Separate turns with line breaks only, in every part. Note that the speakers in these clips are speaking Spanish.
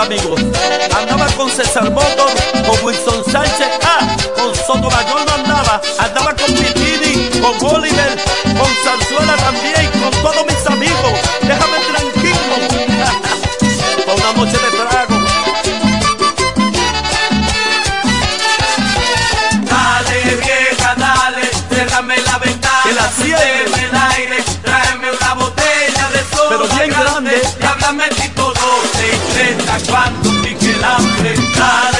amigos. Andaba con César Motor, con Wilson Sánchez, ah, con Sotomayor no andaba. Andaba con Pitini, con Oliver, con Sanzuela también, con todos mis amigos. Déjame tranquilo. Fue una noche de trago.
Dale vieja, dale, cerrame la ventana,
Que la cierre.
el aire, tráeme una botella de soda
Pero bien grande.
y háblame tipo 12 y 30 cuando pique el hambre. Dale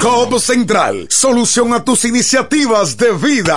COP Central, solución a tus iniciativas de vida.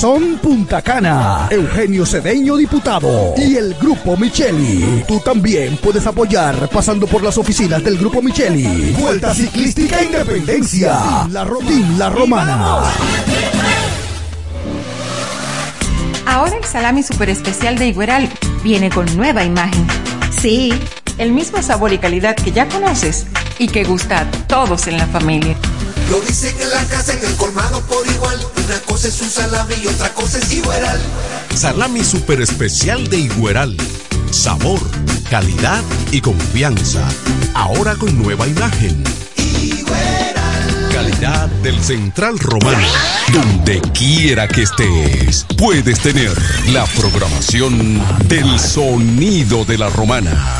Son Punta Cana, Eugenio Cedeño, diputado, y el Grupo Micheli. Tú también puedes apoyar pasando por las oficinas del Grupo Micheli. Vuelta Ciclística Independencia, la, Rotín, la Romana.
Ahora el salami super especial de Igueral viene con nueva imagen. Sí, el mismo sabor y calidad que ya conoces y que gusta a todos en la familia.
Lo dicen en la casa, en el colmado por igual. Una cosa es un salami y otra cosa es Igueral.
Salami super especial de Igueral. Sabor, calidad y confianza. Ahora con nueva imagen. Calidad del Central Romano. Donde quiera que estés, puedes tener la programación del sonido de la romana.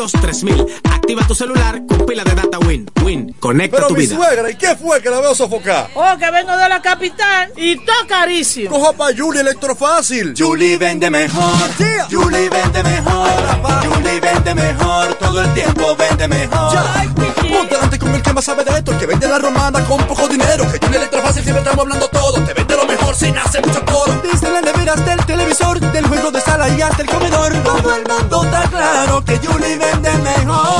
200 3000 Activa tu celular con pila de data Win. Win, conecta
Pero
tu
mi
vida.
suegra, ¿y qué fue que la veo sofocar?
Oh, que vengo de la capital y todo carísimo.
Coja pa' Julie Electrofácil.
Julie vende mejor. Julie vende mejor. Julie vende mejor. Todo el tiempo vende mejor.
Con el que más sabe de esto, el que vende la romana con poco dinero. Que Julie Electrofácil siempre estamos hablando todo. Te vende lo mejor sin hacer mucho coro.
Desde las neveras del televisor, del juego de sala y hasta el comedor. Todo el mundo está claro que Julie vende mejor.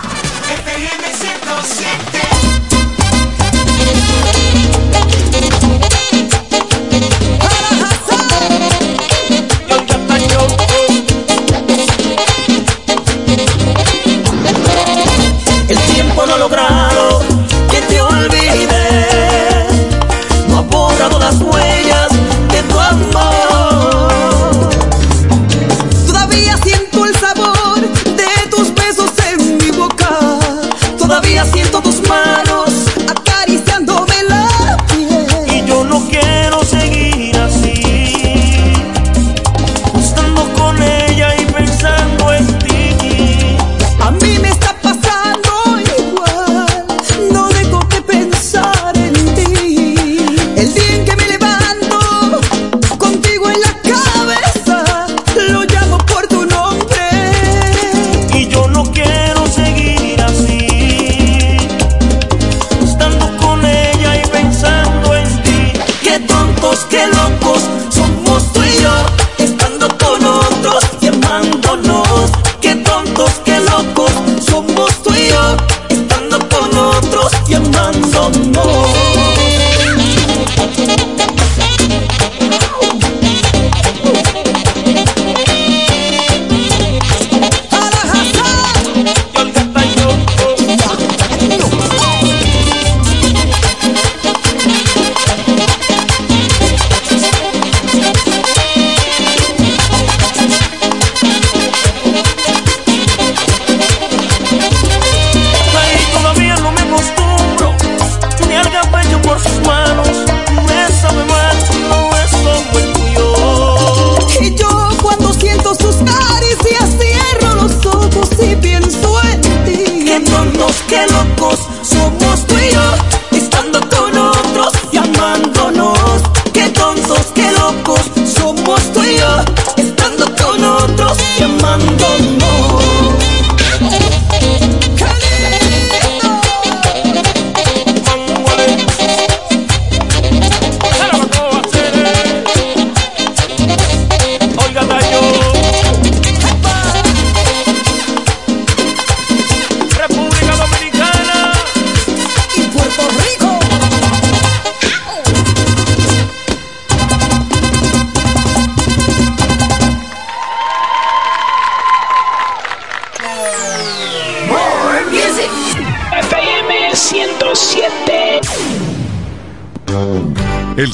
Logrado que te olvide, no ha borrado las huellas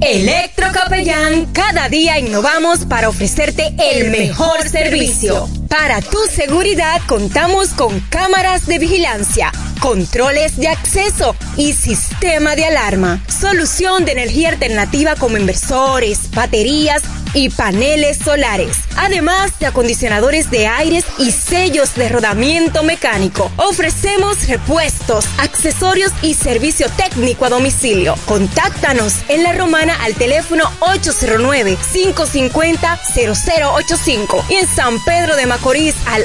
Electrocapellán, cada día innovamos para ofrecerte el mejor servicio. Para tu seguridad contamos con cámaras de vigilancia, controles de acceso y sistema de alarma. Solución de energía alternativa como inversores, baterías y paneles solares. Además de acondicionadores de aires y sellos de rodamiento mecánico. Ofrecemos repuestos, accesorios y servicio técnico a domicilio. Contáctanos en La Romana al teléfono 809-550-0085 y en San Pedro de Macorís al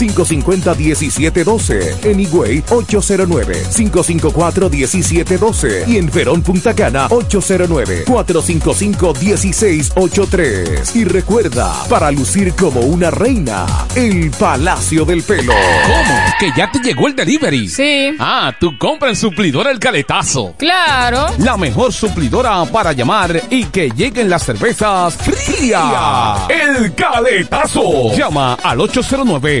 550-1712. En Higüey, 809-554-1712. Y en Verón Punta Cana, 809-455-1683. Y recuerda, para lucir como una reina, el Palacio del Pelo.
¿Cómo? ¿Que ya te llegó el delivery?
Sí.
Ah, tú compra en Suplidora El Caletazo.
Claro.
La mejor suplidora para llamar y que lleguen las cervezas frías. El Caletazo. Llama al 809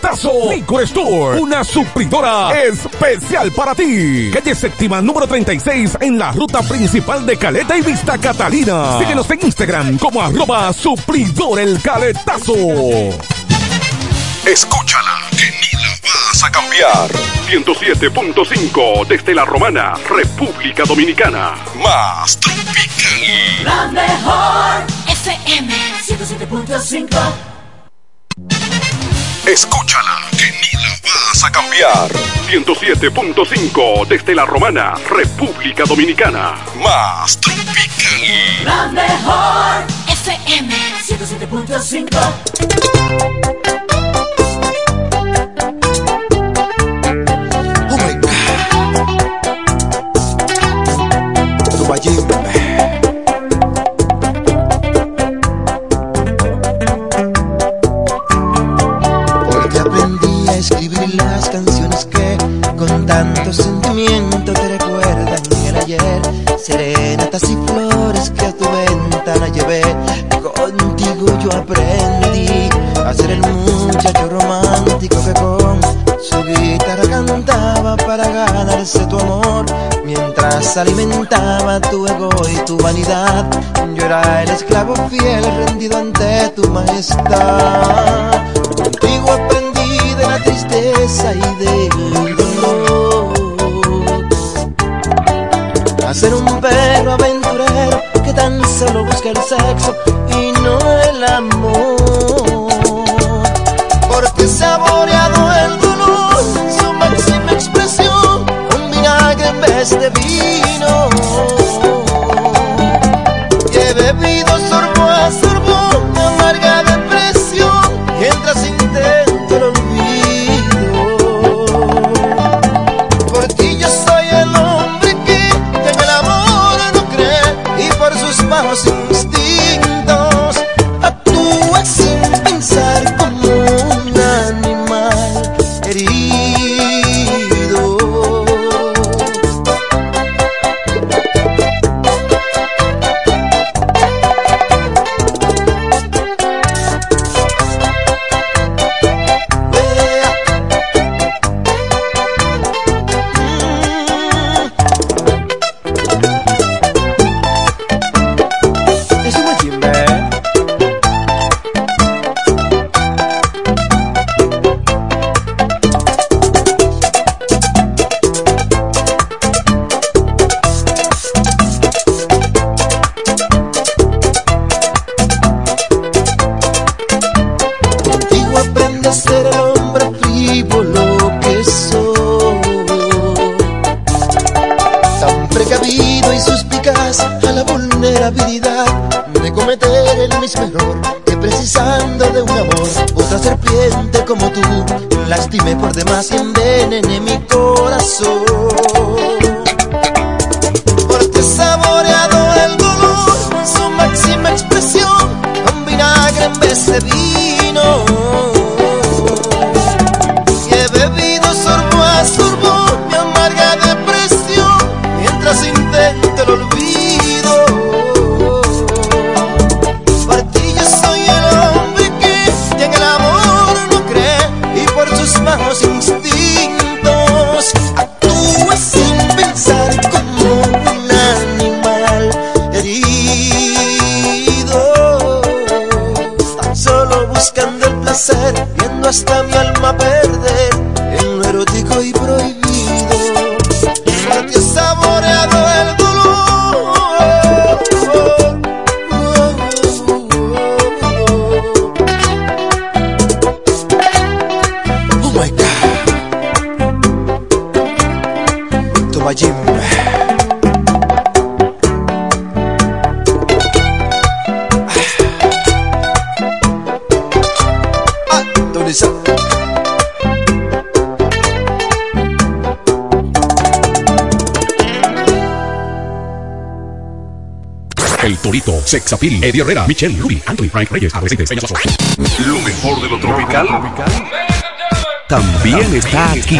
Liquor Store. Una supridora especial para ti. Calle séptima número 36 en la ruta principal de Caleta y Vista Catalina. Síguenos en Instagram como arroba supridor el caletazo.
Escúchala, que ni la vas a cambiar. 107.5 desde la Romana, República Dominicana. Más tropical.
La mejor FM 107.5
Escúchala, que ni la vas a cambiar. 107.5 desde la Romana, República Dominicana. Más tropical.
La mejor FM 107.5
tanto sentimiento te recuerdan el ayer. Serenatas y flores que a tu ventana llevé. Contigo yo aprendí a ser el muchacho romántico que con su guitarra cantaba para ganarse tu amor. Mientras alimentaba tu ego y tu vanidad, yo era el esclavo fiel rendido ante tu majestad. Contigo aprendí de la tristeza y del A ser un perro aventurero que tan solo busca el sexo y no el amor. Porque saboreado el dolor, su máxima expresión, un vinagre en vez de vino. Hasta mi alma
Sexapil, Eddie Herrera, Michelle, Ruby, Anthony, Frank Reyes, Arrecite, Peña.
Lo mejor de lo tropical.
También está aquí.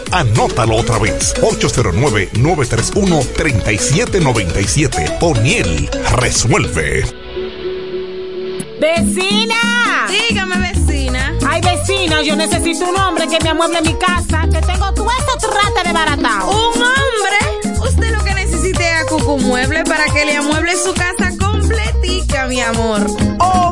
Anótalo otra vez. 809-931-3797. O'Neill resuelve.
¡Vecina!
Dígame, vecina.
Ay, vecina, yo necesito un hombre que me amueble mi casa, que tengo todo esto trata de baratao.
¿Un hombre? Usted lo que necesite es a Cucu Mueble para que le amueble su casa completica, mi amor.
Oh,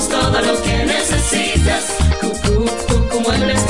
Tenemos todo lo que necesitas. Cucú, Cucú Muebles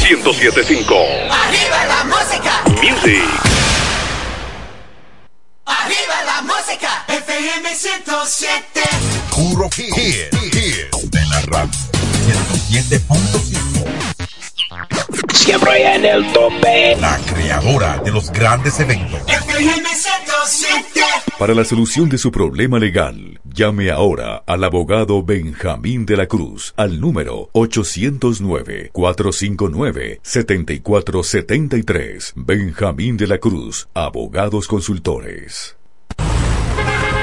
1075
¡Arriba la música!
Music.
¡Arriba la música! FM 107.
Puro hit, hit, hit de la radio. 107.5.
Siempre en el tope.
La creadora de los grandes eventos.
FM 107.
Para la solución de su problema legal, llame ahora al abogado Benjamín de la Cruz al número 809-459-7473. Benjamín de la Cruz, abogados consultores.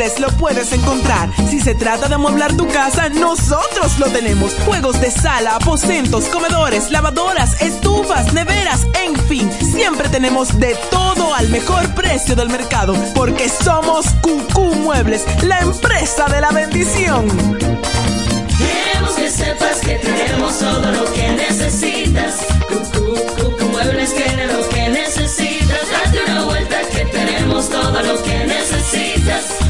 Lo puedes encontrar. Si se trata de amueblar tu casa, nosotros lo tenemos. Juegos de sala, aposentos, comedores, lavadoras, estufas, neveras, en fin. Siempre tenemos de todo al mejor precio del mercado. Porque somos Cucú Muebles, la empresa de la bendición.
Queremos que sepas que tenemos todo lo que necesitas. Cucú Muebles tiene lo que necesitas. Date una vuelta que tenemos todo lo que necesitas.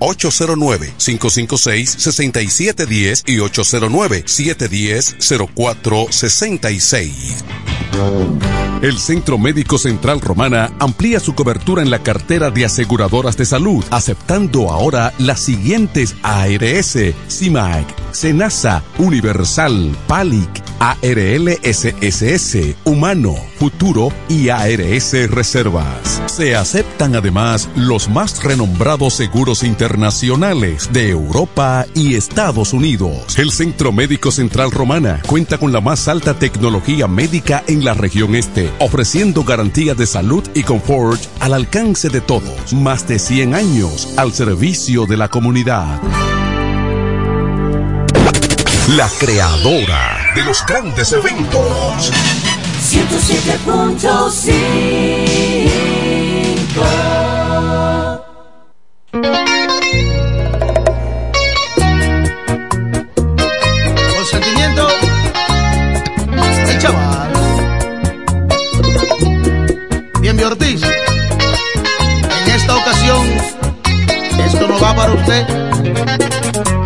809-556-6710 y 809-710-0466. El Centro Médico Central Romana amplía su cobertura en la cartera de aseguradoras de salud, aceptando ahora las siguientes ARS, CIMAC, SENASA, Universal, PALIC, ARLSSS, Humano, Futuro y ARS Reservas. Se aceptan además los más renombrados seguros internacionales de Europa y Estados Unidos. El Centro Médico Central Romana cuenta con la más alta tecnología médica en la región este, ofreciendo garantía de salud y confort al alcance de todos. Más de 100 años al servicio de la comunidad.
La creadora de los grandes eventos.
107.5
Ortiz. En esta ocasión, esto no va para usted.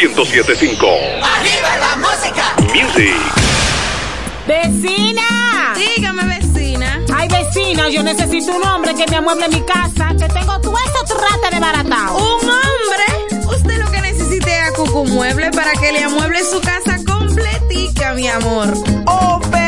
1075
¡Arriba la música!
Music.
¡Vecina!
Dígame, vecina.
Ay, vecina, yo necesito un hombre que me amueble mi casa, que tengo todo eso trata de baratao.
¿Un hombre? Usted lo que necesite es a Cucu Mueble para que le amueble su casa completica, mi amor.
Oh, pero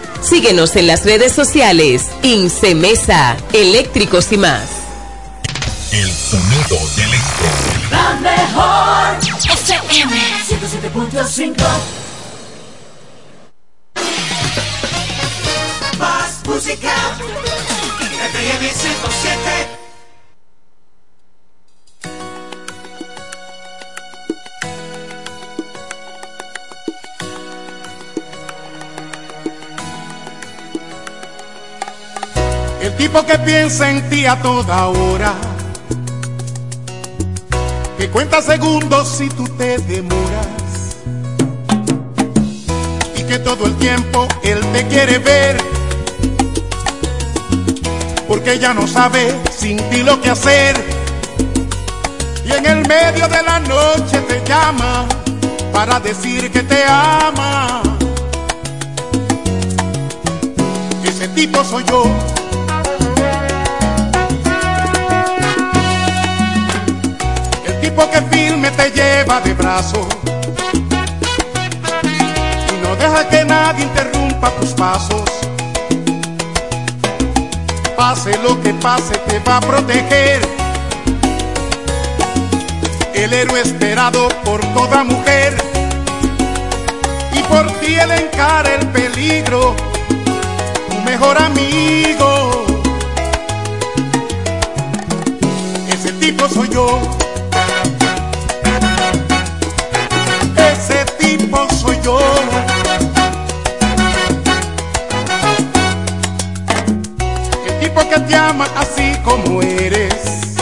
Síguenos en las redes sociales. Incemesa, eléctricos y más.
El sonido del electro.
La mejor FM 107.5
Más música. FM 107.
Tipo que piensa en ti a toda hora, que cuenta segundos si tú te demoras, y que todo el tiempo él te quiere ver, porque ya no sabe sin ti lo que hacer, y en el medio de la noche te llama para decir que te ama. Ese tipo soy yo. Tipo que firme te lleva de brazo y no deja que nadie interrumpa tus pasos. Pase lo que pase, te va a proteger. El héroe esperado por toda mujer y por ti él encara el peligro, tu mejor amigo. Ese tipo soy yo. Que te ama así como eres.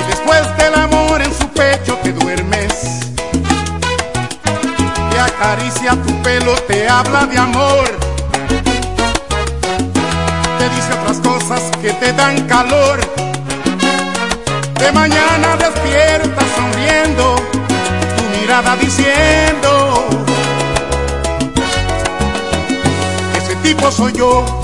Y después del amor en su pecho te duermes. Te acaricia tu pelo, te habla de amor. Te dice otras cosas que te dan calor. De mañana despiertas sonriendo mirada diciendo, ese tipo soy yo.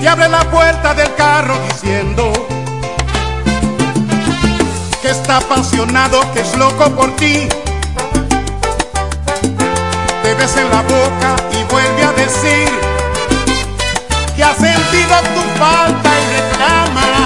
te abre la puerta del carro diciendo que está apasionado, que es loco por ti. Te ves en la boca y vuelve a decir que ha sentido tu falta y reclama.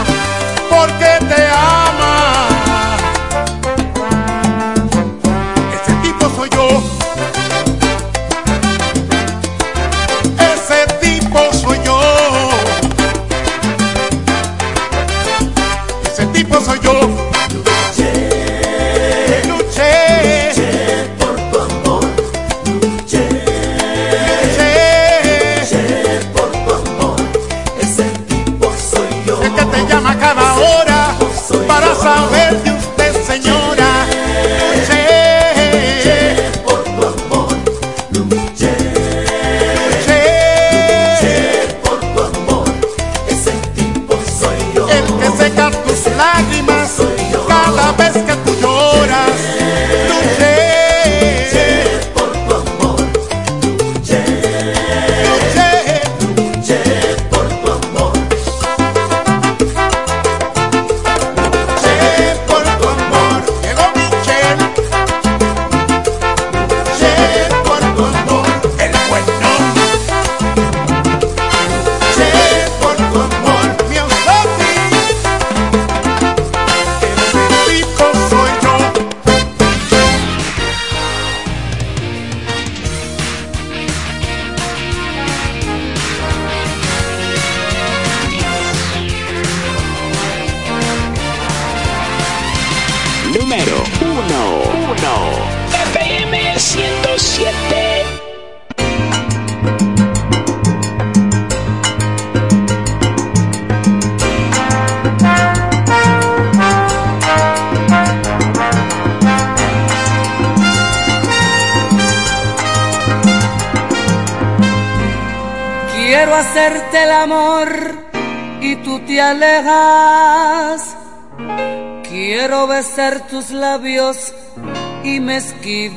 Si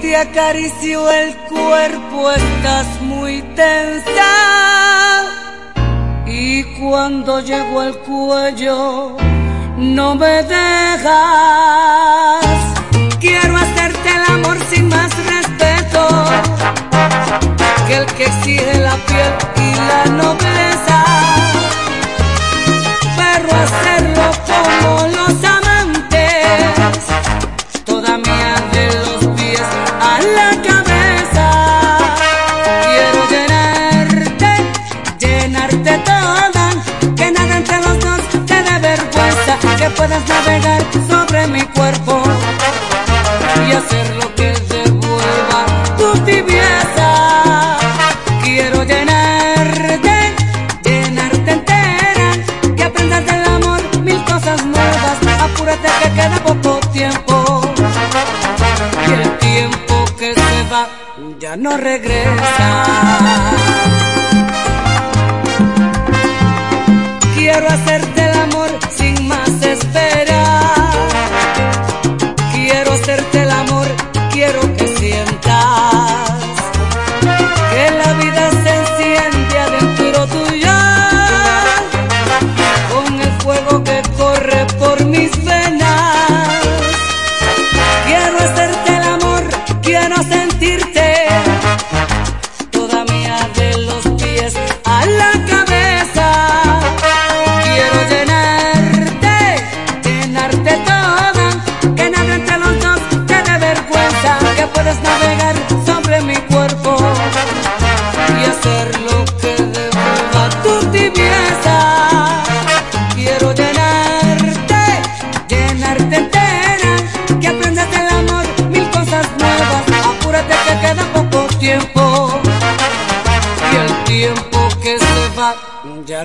te acaricio el cuerpo estás muy tensa y cuando llego al cuello no me dejas. Quiero hacerte el amor sin más respeto que el que exige la piel y la nobleza. sobre mi cuerpo y hacer lo que devuelva tu tibieza. Quiero llenarte, llenarte entera, que aprendas del amor mil cosas nuevas. Apúrate que queda poco tiempo y el tiempo que se va ya no regresa. Quiero hacerte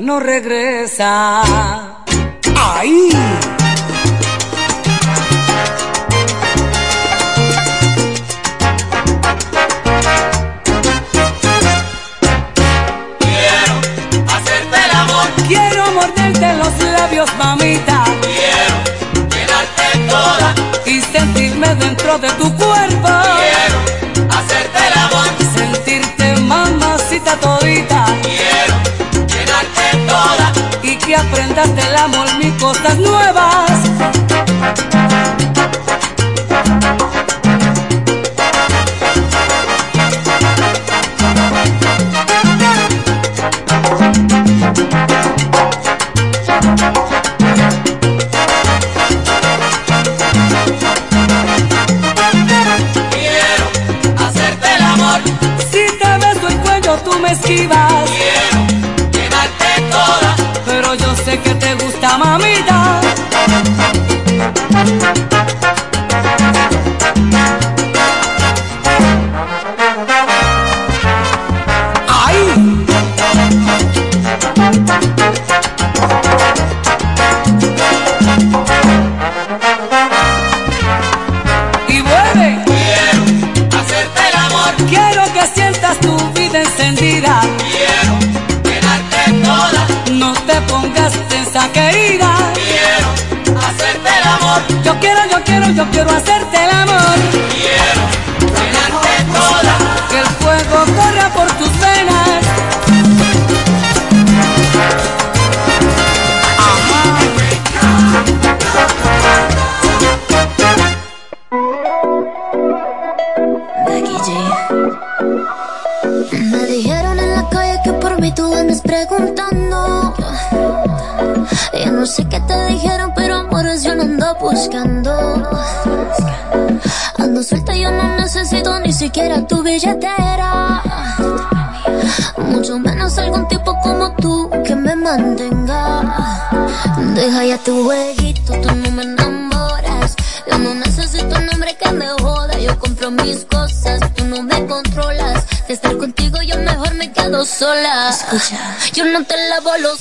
no regresa.
Ahí
y que aprendas del amor mis cosas nuevas.
a tu jueguito, tú no me enamoras. Yo no necesito un hombre que me joda, yo compro mis cosas, tú no me controlas. De estar contigo yo mejor me quedo sola. Escucha. Yo no te lavo los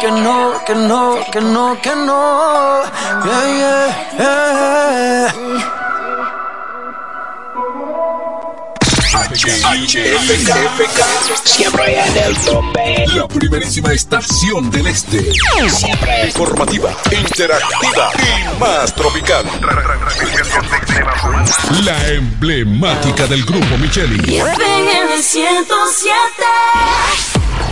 que no, que no, que no, que no.
Yeah, yeah, yeah.
HFK, siempre en el tope.
La primerísima estación del este.
Siempre
informativa, interactiva y más tropical. La emblemática del grupo Micheli.
107.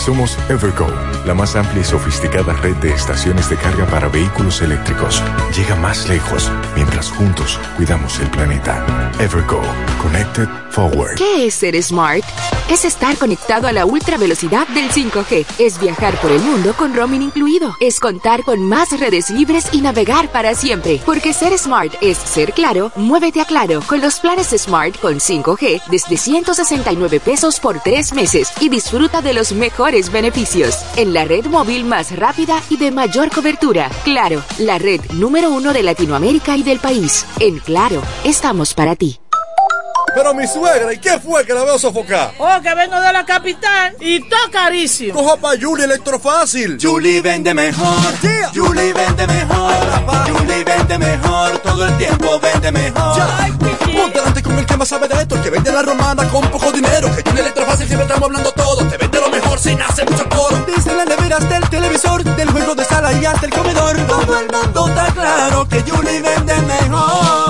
Somos Evergo, la más amplia y sofisticada red de estaciones de carga para vehículos eléctricos. Llega más lejos mientras juntos cuidamos el planeta. Evergo, Connected Forward.
¿Qué es ser smart? Es estar conectado a la ultra velocidad del 5G. Es viajar por el mundo con roaming incluido. Es contar con más redes libres y navegar para siempre. Porque ser smart es ser claro, muévete a claro con los planes Smart con 5G desde 169 pesos por tres meses y disfruta de los mejores beneficios en la red móvil más rápida y de mayor cobertura. Claro, la red número uno de Latinoamérica y del país. En Claro, estamos para ti.
Pero mi suegra, ¿y qué fue que la veo sofocar?
Oh, que vengo de la capital y todo carísimo.
Coja pa' Julie Electrofácil.
Julie vende mejor. Julie vende mejor. Julie vende mejor. Todo el tiempo vende mejor.
Ponte delante con el que más sabe de esto, el que vende la romana con poco dinero. Que Julie Electrofácil siempre estamos hablando todo. Te vende lo sin hacer mucho coro.
Dice las neveras del televisor, del juego de sala y hasta el comedor. Todo el mundo está claro que Julie vende mejor.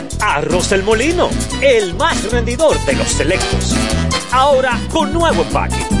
Arroz El Molino, el más rendidor de los selectos. Ahora con nuevo empaque.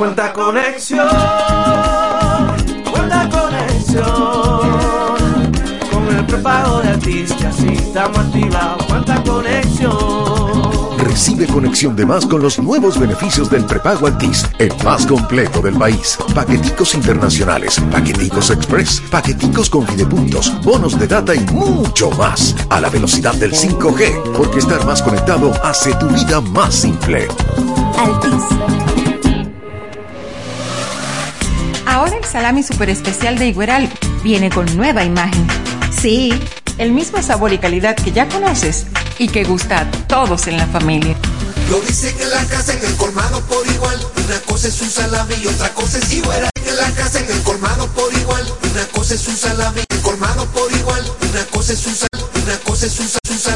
Cuenta conexión, cuenta conexión. Con el prepago de artistas y estamos activados. Cuenta conexión.
Recibe conexión de más con los nuevos beneficios del prepago Altis, el más completo del país. Paqueticos internacionales, paqueticos express, paqueticos con fidepuntos, bonos de data y mucho más. A la velocidad del 5G, porque estar más conectado hace tu vida más simple.
Altis. Ahora el salami super especial de Igueral viene con nueva imagen. Sí, el mismo sabor y calidad que ya conoces y que gusta a todos en la familia.
Lo dicen en la casa, en el colmado por igual. Una cosa es un salami y otra cosa es igual. En la casa, en el colmado por igual. Una cosa es un salami, el colmado por igual. Una cosa es un salami.